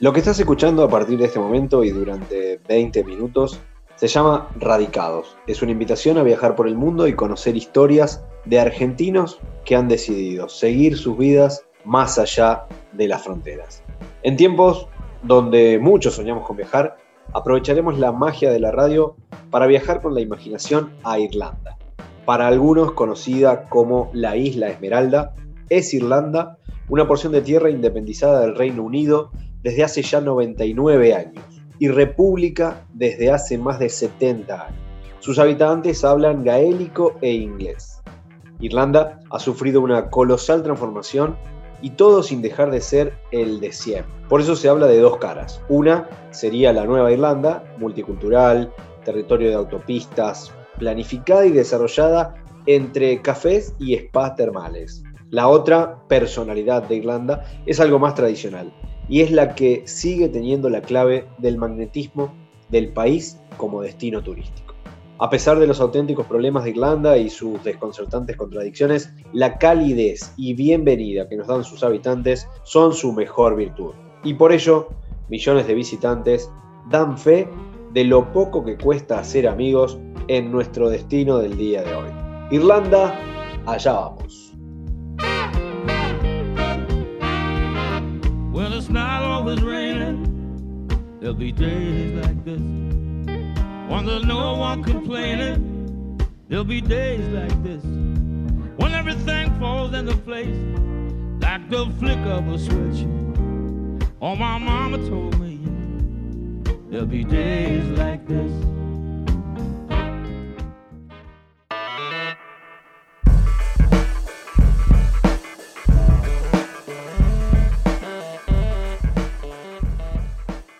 Lo que estás escuchando a partir de este momento y durante 20 minutos se llama Radicados. Es una invitación a viajar por el mundo y conocer historias de argentinos que han decidido seguir sus vidas más allá de las fronteras. En tiempos donde muchos soñamos con viajar, aprovecharemos la magia de la radio para viajar con la imaginación a Irlanda. Para algunos conocida como la Isla Esmeralda, es Irlanda una porción de tierra independizada del Reino Unido desde hace ya 99 años y república desde hace más de 70 años. Sus habitantes hablan gaélico e inglés. Irlanda ha sufrido una colosal transformación y todo sin dejar de ser el de siempre. Por eso se habla de dos caras. Una sería la Nueva Irlanda, multicultural, territorio de autopistas, planificada y desarrollada entre cafés y spas termales. La otra personalidad de Irlanda es algo más tradicional, y es la que sigue teniendo la clave del magnetismo del país como destino turístico. A pesar de los auténticos problemas de Irlanda y sus desconcertantes contradicciones, la calidez y bienvenida que nos dan sus habitantes son su mejor virtud. Y por ello, millones de visitantes dan fe de lo poco que cuesta hacer amigos en nuestro destino del día de hoy. Irlanda, allá vamos. There'll be days like this. When there's no one complaining, there'll be days like this. When everything falls into place, like the flick of a switch. Oh, my mama told me, there'll be days like this.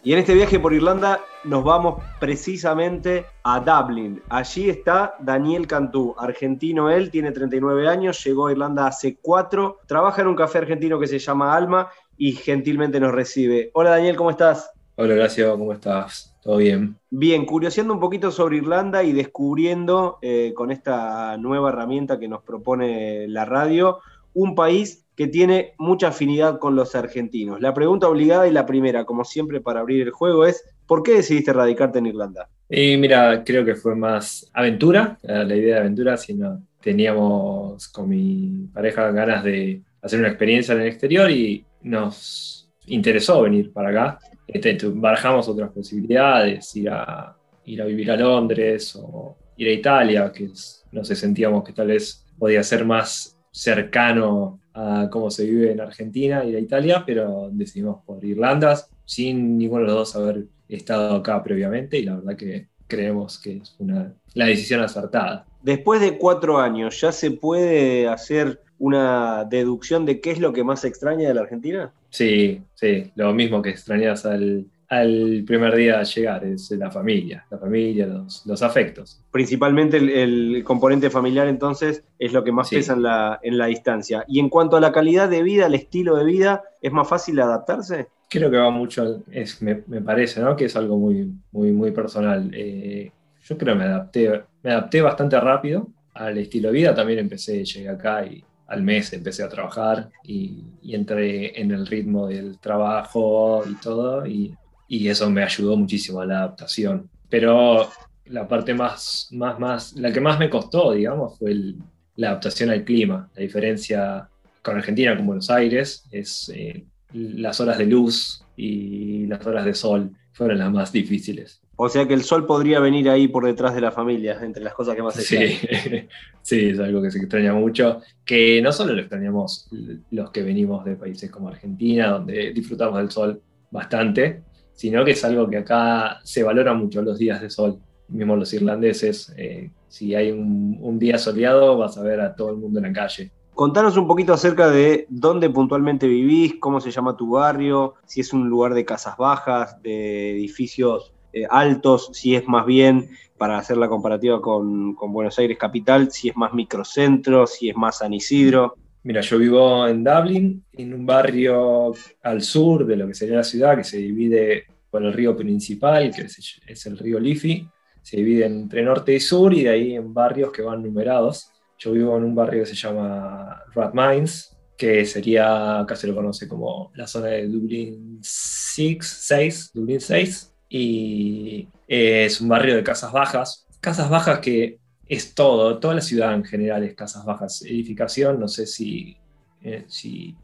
Y en este viaje por Irlanda nos vamos precisamente a Dublin. Allí está Daniel Cantú, argentino él, tiene 39 años, llegó a Irlanda hace 4, trabaja en un café argentino que se llama Alma y gentilmente nos recibe. Hola Daniel, ¿cómo estás? Hola Horacio, ¿cómo estás? ¿Todo bien? Bien, curioseando un poquito sobre Irlanda y descubriendo eh, con esta nueva herramienta que nos propone la radio, un país que tiene mucha afinidad con los argentinos. La pregunta obligada y la primera, como siempre para abrir el juego, es ¿por qué decidiste radicarte en Irlanda? Y mira, creo que fue más aventura, la idea de aventura, sino teníamos con mi pareja ganas de hacer una experiencia en el exterior y nos interesó venir para acá. Este, barajamos otras posibilidades, ir a, ir a vivir a Londres o ir a Italia, que no sé, sentíamos que tal vez podía ser más cercano a cómo se vive en Argentina y en Italia, pero decidimos por Irlanda, sin ninguno de los dos haber estado acá previamente, y la verdad que creemos que es una, la decisión acertada. Después de cuatro años, ¿ya se puede hacer una deducción de qué es lo que más extraña de la Argentina? Sí, sí, lo mismo que extrañas al, al primer día de llegar, es la familia, la familia, los, afectos. Principalmente el, componente familiar entonces es lo que más pesa en la, en la distancia. Y en cuanto a la calidad de vida, el estilo de vida, ¿es más fácil adaptarse? Creo que va mucho, es, me, parece, ¿no? Que es algo muy, muy, muy personal. Eh, yo creo que me adapté, me adapté bastante rápido al estilo de vida, también empecé, llegué acá y al mes empecé a trabajar y, y, entré en el ritmo del trabajo y todo, y y eso me ayudó muchísimo a la adaptación. Pero la parte más, más, más, la que más me costó, digamos, fue la adaptación al clima. La diferencia con Argentina, con Buenos Aires, es eh, las horas de luz y las horas de sol fueron las más difíciles. O sea que el sol podría venir ahí por detrás de la familia, entre las cosas que más se sí. sí, es algo que se extraña mucho, que no solo lo extrañamos los que venimos de países como Argentina, donde disfrutamos del sol bastante, sino que es algo que acá se valora mucho los días de sol. Mismo los irlandeses, eh, si hay un, día soleado, vas a ver a todo el mundo en la calle. Contanos un poquito acerca de dónde puntualmente vivís, cómo se llama tu barrio, si es un lugar de casas bajas, de edificios eh, altos, si es más bien, para hacer la comparativa con, con Buenos Aires capital, si es más microcentro, si es más San Isidro. Mira, yo vivo en Dublin, en un barrio al sur de lo que sería la ciudad, que se divide por el río principal, que es, el río Liffey. Se divide entre norte y sur y de ahí en barrios que van numerados. Yo vivo en un barrio que se llama Rathmines, que sería, acá se lo conoce como la zona de Dublín 6, 6, Dublín 6, y es un barrio de casas bajas, casas bajas que es todo, toda la ciudad en general es casas bajas, edificación, no sé si, eh, si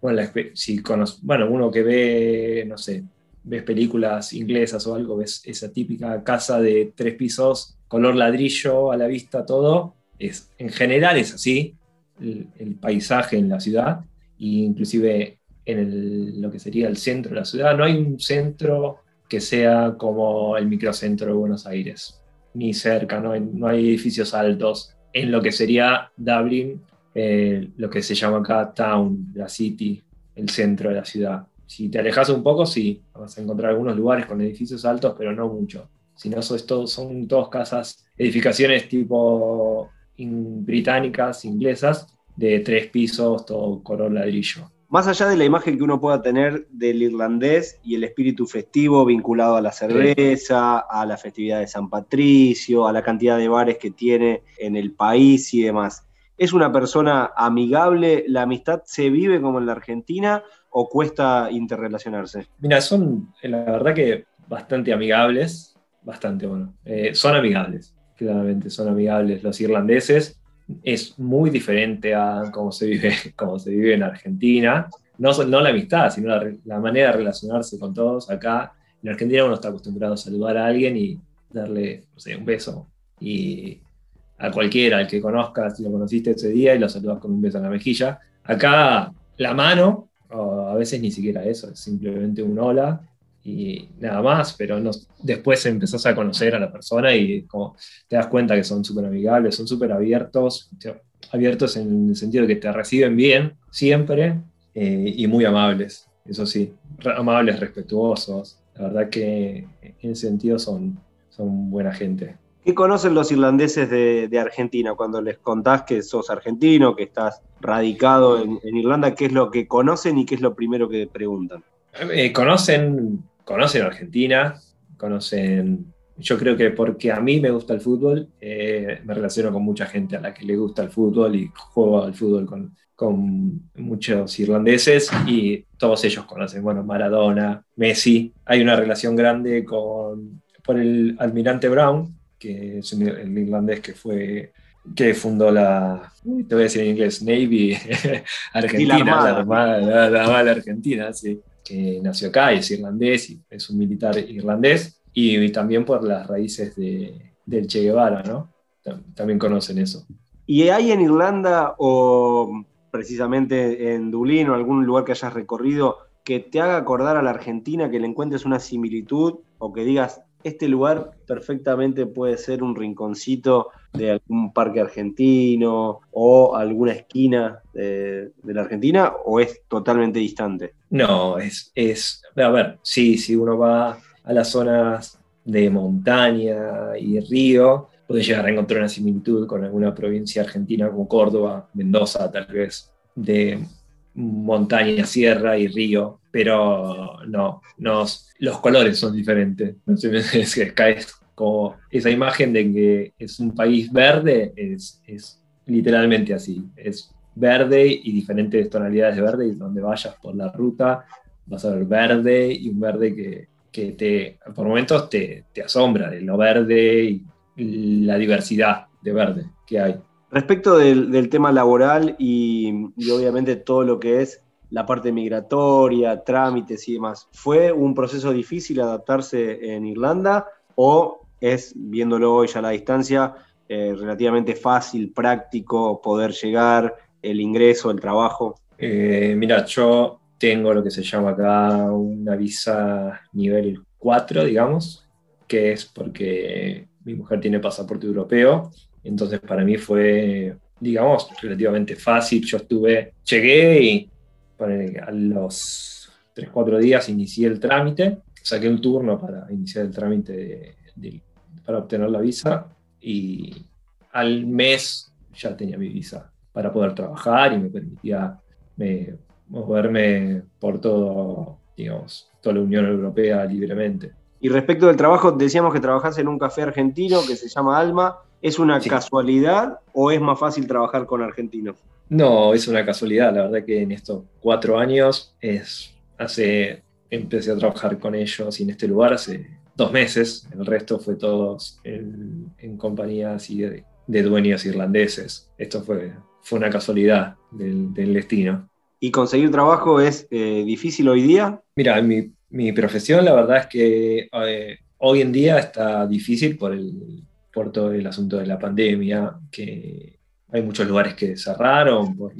bueno, si bueno, uno que ve, no sé, ves películas inglesas o algo, ves esa típica casa de tres pisos, color ladrillo a la vista, todo, es, en general es así, el, paisaje en la ciudad, e inclusive en lo que sería el centro de la ciudad, no hay un centro que sea como el microcentro de Buenos Aires, ni cerca, no hay, no hay edificios altos en lo que sería Dublin, eh, lo que se llama acá Town, la City, el centro de la ciudad. Si te alejas un poco, sí, vas a encontrar algunos lugares con edificios altos, pero no mucho. Si no, son todas casas, edificaciones tipo británicas, inglesas, de tres pisos, todo color ladrillo. Más allá de la imagen que uno pueda tener del irlandés y el espíritu festivo vinculado a la cerveza, a la festividad de San Patricio, a la cantidad de bares que tiene en el país y demás, ¿es una persona amigable? ¿La amistad se vive como en la Argentina o cuesta interrelacionarse? Mira, son la verdad que bastante amigables, bastante bueno. Eh, son amigables, claramente son amigables los irlandeses es muy diferente a cómo se vive, cómo se vive en Argentina. No, no la amistad, sino la, manera de relacionarse con todos. Acá en Argentina uno está acostumbrado a saludar a alguien y darle un beso. Y a cualquiera, al que conozcas, si lo conociste ese día y lo saludas con un beso en la mejilla. Acá la mano, a veces ni siquiera eso, es simplemente un hola y nada más, pero no, después empezás a conocer a la persona y como te das cuenta que son súper amigables, son súper abiertos, abiertos en el sentido de que te reciben bien siempre eh, y muy amables, eso sí, amables, respetuosos, la verdad que en ese sentido son, son buena gente. ¿Qué conocen los irlandeses de, Argentina cuando les contás que sos argentino, que estás radicado en, en Irlanda? ¿Qué es lo que conocen y qué es lo primero que preguntan? Eh, conocen, conocen Argentina, conocen, yo creo que porque a mí me gusta el fútbol, eh, me relaciono con mucha gente a la que le gusta el fútbol y juego al fútbol con, con muchos irlandeses y todos ellos conocen, bueno, Maradona, Messi, hay una relación grande con, por el almirante Brown, que es el irlandés que fue que fundó la, te voy a decir en inglés, Navy Argentina, la Armada, la, la, Argentina, sí que nació acá y es irlandés, y es un militar irlandés, y, también por las raíces de, del Che Guevara, ¿no? También conocen eso. ¿Y hay en Irlanda o precisamente en Dublín o algún lugar que hayas recorrido que te haga acordar a la Argentina, que le encuentres una similitud o que digas, este lugar perfectamente puede ser un rinconcito de algún parque argentino o alguna esquina de, la Argentina o es totalmente distante? No, es, es, a ver, sí, si uno va a las zonas de montaña y río, puede llegar a encontrar una similitud con alguna provincia argentina como Córdoba, Mendoza, tal vez, de montaña, sierra y río, pero no, los colores son diferentes. Es como esa imagen de que es un país verde, es, es literalmente así, es verde y diferentes tonalidades de verde y donde vayas por la ruta vas a ver verde y un verde que, que te, por momentos te, te asombra de lo verde y la diversidad de verde que hay. Respecto del, tema laboral y, obviamente todo lo que es la parte migratoria, trámites y demás, ¿fue un proceso difícil adaptarse en Irlanda o es, viéndolo hoy ya a la distancia, eh, relativamente fácil, práctico poder llegar, el ingreso, el trabajo? Eh, mira, yo tengo lo que se llama acá una visa nivel 4, digamos, que es porque mi mujer tiene pasaporte europeo entonces para mí fue, digamos, relativamente fácil. Yo estuve, llegué y a los 3, 4 días inicié el trámite, saqué un turno para iniciar el trámite para obtener la visa y al mes ya tenía mi visa para poder trabajar y me permitía moverme por todo, digamos, toda la Unión Europea libremente. Y respecto del trabajo, decíamos que trabajás en un café argentino que se llama Alma. ¿Es una casualidad o es más fácil trabajar con argentinos? No, es una casualidad. La verdad que en estos cuatro años es hace empecé a trabajar con ellos y en este lugar hace dos meses. El resto fue todos en, compañías y de, dueños irlandeses. Esto fue, fue una casualidad del, destino. ¿Y conseguir trabajo es eh, difícil hoy día? Mira, mi, mi profesión la verdad es que eh, hoy en día está difícil por, el, por todo el asunto de la pandemia, que hay muchos lugares que cerraron por,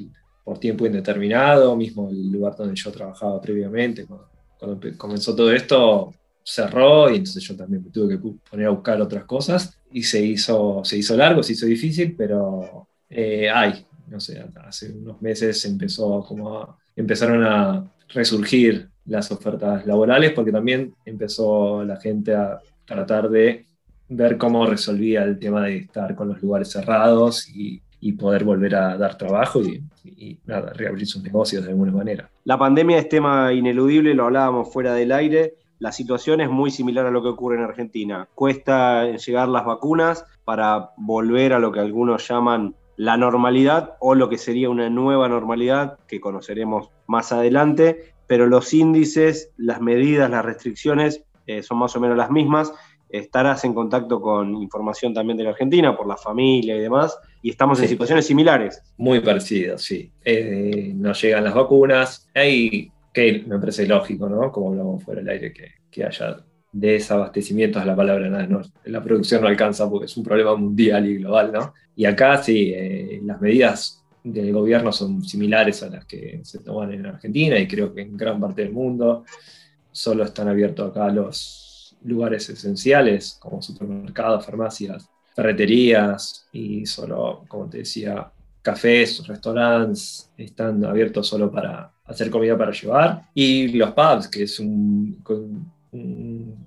por tiempo indeterminado, mismo el lugar donde yo trabajaba previamente, cuando, cuando comenzó todo esto, cerró y entonces yo también me tuve que poner a buscar otras cosas y se hizo, se hizo largo, se hizo difícil, pero eh, hay, no sé, hace unos meses empezó como empezaron a resurgir las ofertas laborales porque también empezó la gente a tratar de ver cómo resolvía el tema de estar con los lugares cerrados y, poder volver a dar trabajo y, y nada, reabrir sus negocios de alguna manera. La pandemia es tema ineludible, lo hablábamos fuera del aire la situación es muy similar a lo que ocurre en Argentina. Cuesta llegar las vacunas para volver a lo que algunos llaman la normalidad o lo que sería una nueva normalidad que conoceremos más adelante, pero los índices, las medidas, las restricciones eh, son más o menos las mismas. Estarás en contacto con información también de la Argentina por la familia y demás, y estamos en situaciones similares. Muy parecidas, sí. Eh, no llegan las vacunas, hay que me parece lógico, ¿no? Como hablamos fuera del aire, que, que haya desabastecimiento, es la palabra, nada, no, la producción no alcanza porque es un problema mundial y global, ¿no? Y acá sí, eh, las medidas del gobierno son similares a las que se toman en Argentina y creo que en gran parte del mundo. Solo están abiertos acá los lugares esenciales como supermercados, farmacias, ferreterías y solo, como te decía, cafés, restaurantes están abiertos solo para hacer comida para llevar. Y los pubs, que es un,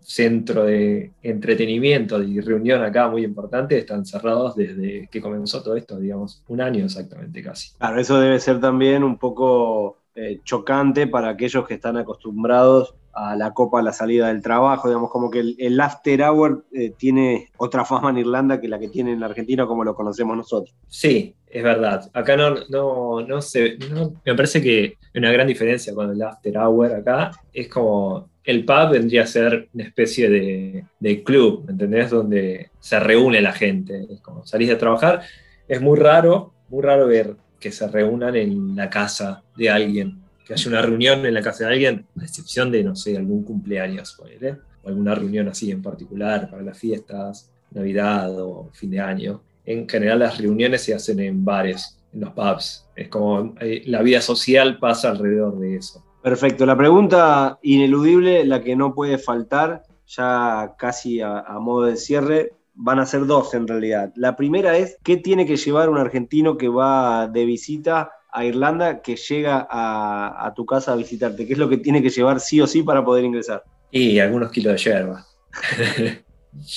centro de entretenimiento y reunión acá muy importante, están cerrados desde que comenzó todo esto, digamos, un año exactamente casi. Claro, eso debe ser también un poco eh, chocante para aquellos que están acostumbrados a la copa a la salida del trabajo, digamos, como que el, after hour eh, tiene otra fama en Irlanda que la que tiene en Argentina como lo conocemos nosotros. Sí, es verdad. Acá no, no, no se, me parece que una gran diferencia con el after hour acá. Es como, el pub vendría a ser una especie de, de club, ¿entendés? Donde se reúne la gente. Es como salís de trabajar. Es muy raro, muy raro ver que se reúnan en la casa de alguien que haya una reunión en la casa de alguien, a excepción de, no sé, algún cumpleaños, o alguna reunión así en particular para las fiestas, Navidad o fin de año. En general las reuniones se hacen en bares, en los pubs. Es como eh, la vida social pasa alrededor de eso. Perfecto. La pregunta ineludible, la que no puede faltar, ya casi a, modo de cierre, van a ser dos en realidad. La primera es, ¿qué tiene que llevar un argentino que va de visita a Irlanda que llega a, tu casa a visitarte? ¿Qué es lo que tiene que llevar sí o sí para poder ingresar? Y algunos kilos de yerba.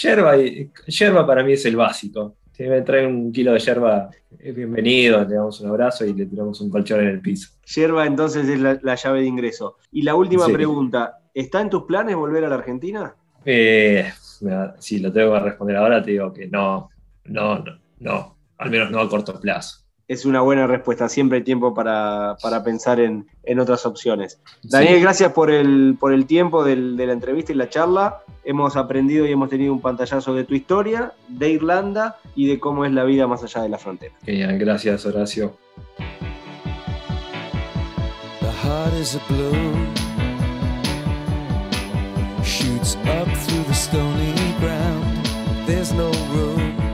yerba, yerba para mí es el básico. Si me trae un kilo de yerba, es bienvenido, le damos un abrazo y le tiramos un colchón en el piso. Yerba entonces es la, llave de ingreso. Y la última pregunta, ¿está en tus planes volver a la Argentina? Eh, si lo tengo que responder ahora, te digo que no, no, no, no, al menos no a corto plazo es una buena respuesta. Siempre hay tiempo para, pensar en, otras opciones. Daniel, gracias por el, por el tiempo de la entrevista y la charla. Hemos aprendido y hemos tenido un pantallazo de tu historia, de Irlanda y de cómo es la vida más allá de la frontera. Genial, gracias Horacio. The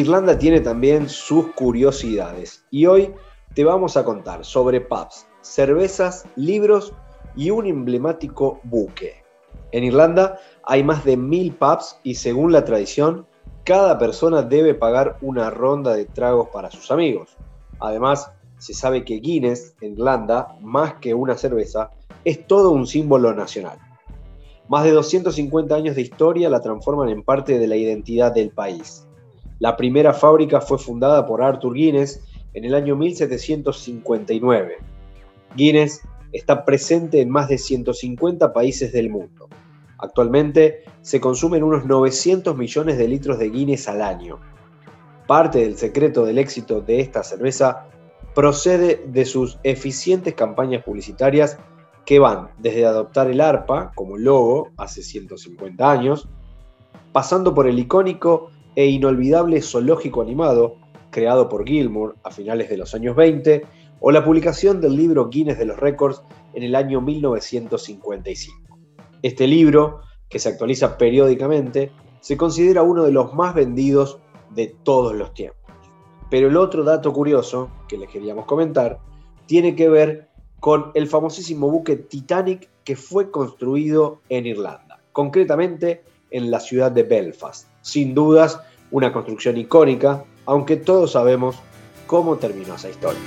Irlanda tiene también sus curiosidades y hoy te vamos a contar sobre pubs, cervezas, libros y un emblemático buque. En Irlanda hay más de mil pubs y según la tradición, cada persona debe pagar una ronda de tragos para sus amigos. Además, se sabe que Guinness en Irlanda, más que una cerveza, es todo un símbolo nacional. Más de 250 años de historia la transforman en parte de la identidad del país. La primera fábrica fue fundada por Arthur Guinness en el año 1759. Guinness está presente en más de 150 países del mundo. Actualmente se consumen unos 900 millones de litros de Guinness al año. Parte del secreto del éxito de esta cerveza procede de sus eficientes campañas publicitarias que van desde adoptar el arpa como logo hace 150 años, pasando por el icónico e inolvidable zoológico animado creado por Gilmour a finales de los años 20, o la publicación del libro Guinness de los Récords en el año 1955. Este libro, que se actualiza periódicamente, se considera uno de los más vendidos de todos los tiempos. Pero el otro dato curioso que les queríamos comentar tiene que ver con el famosísimo buque Titanic que fue construido en Irlanda, concretamente en la ciudad de Belfast. Sin dudas, una construcción icónica, aunque todos sabemos cómo terminó esa historia.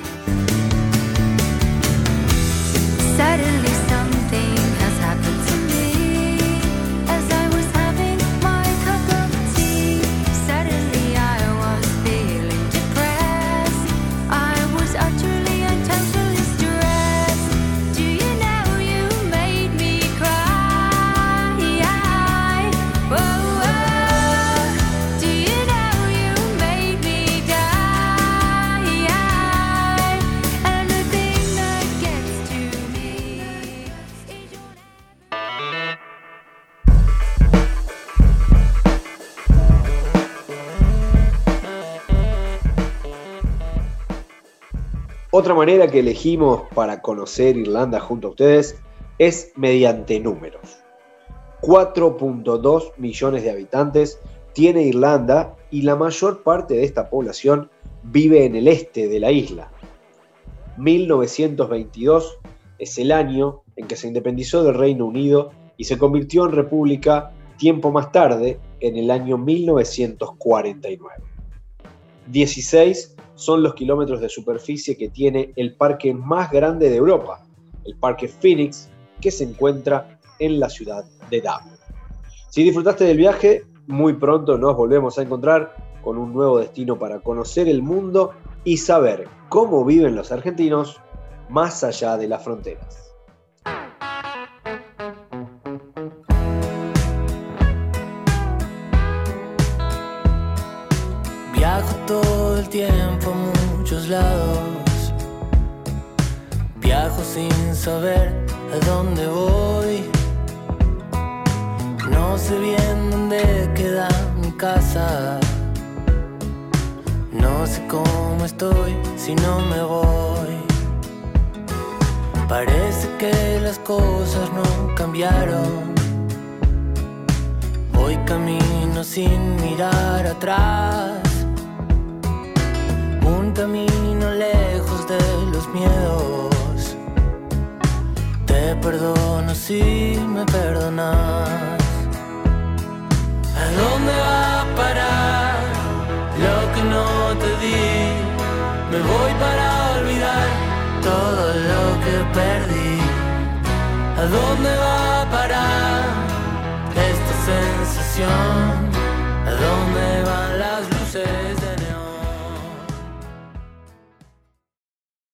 Otra manera que elegimos para conocer Irlanda junto a ustedes es mediante números. 4.2 millones de habitantes tiene Irlanda y la mayor parte de esta población vive en el este de la isla. 1922 es el año en que se independizó del Reino Unido y se convirtió en república tiempo más tarde, en el año 1949. 16 son los kilómetros de superficie que tiene el parque más grande de Europa, el Parque Phoenix, que se encuentra en la ciudad de Dublin. Si disfrutaste del viaje, muy pronto nos volvemos a encontrar con un nuevo destino para conocer el mundo y saber cómo viven los argentinos más allá de las fronteras. Todo el tiempo a muchos lados. Viajo sin saber a dónde voy. No sé bien dónde queda mi casa. No sé cómo estoy si no me voy. Parece que las cosas no cambiaron. Hoy camino sin mirar atrás camino lejos de los miedos. Te perdono si me perdonas. ¿A dónde va a parar lo que no te di? Me voy para olvidar todo lo que perdí. ¿A dónde va a parar esta sensación?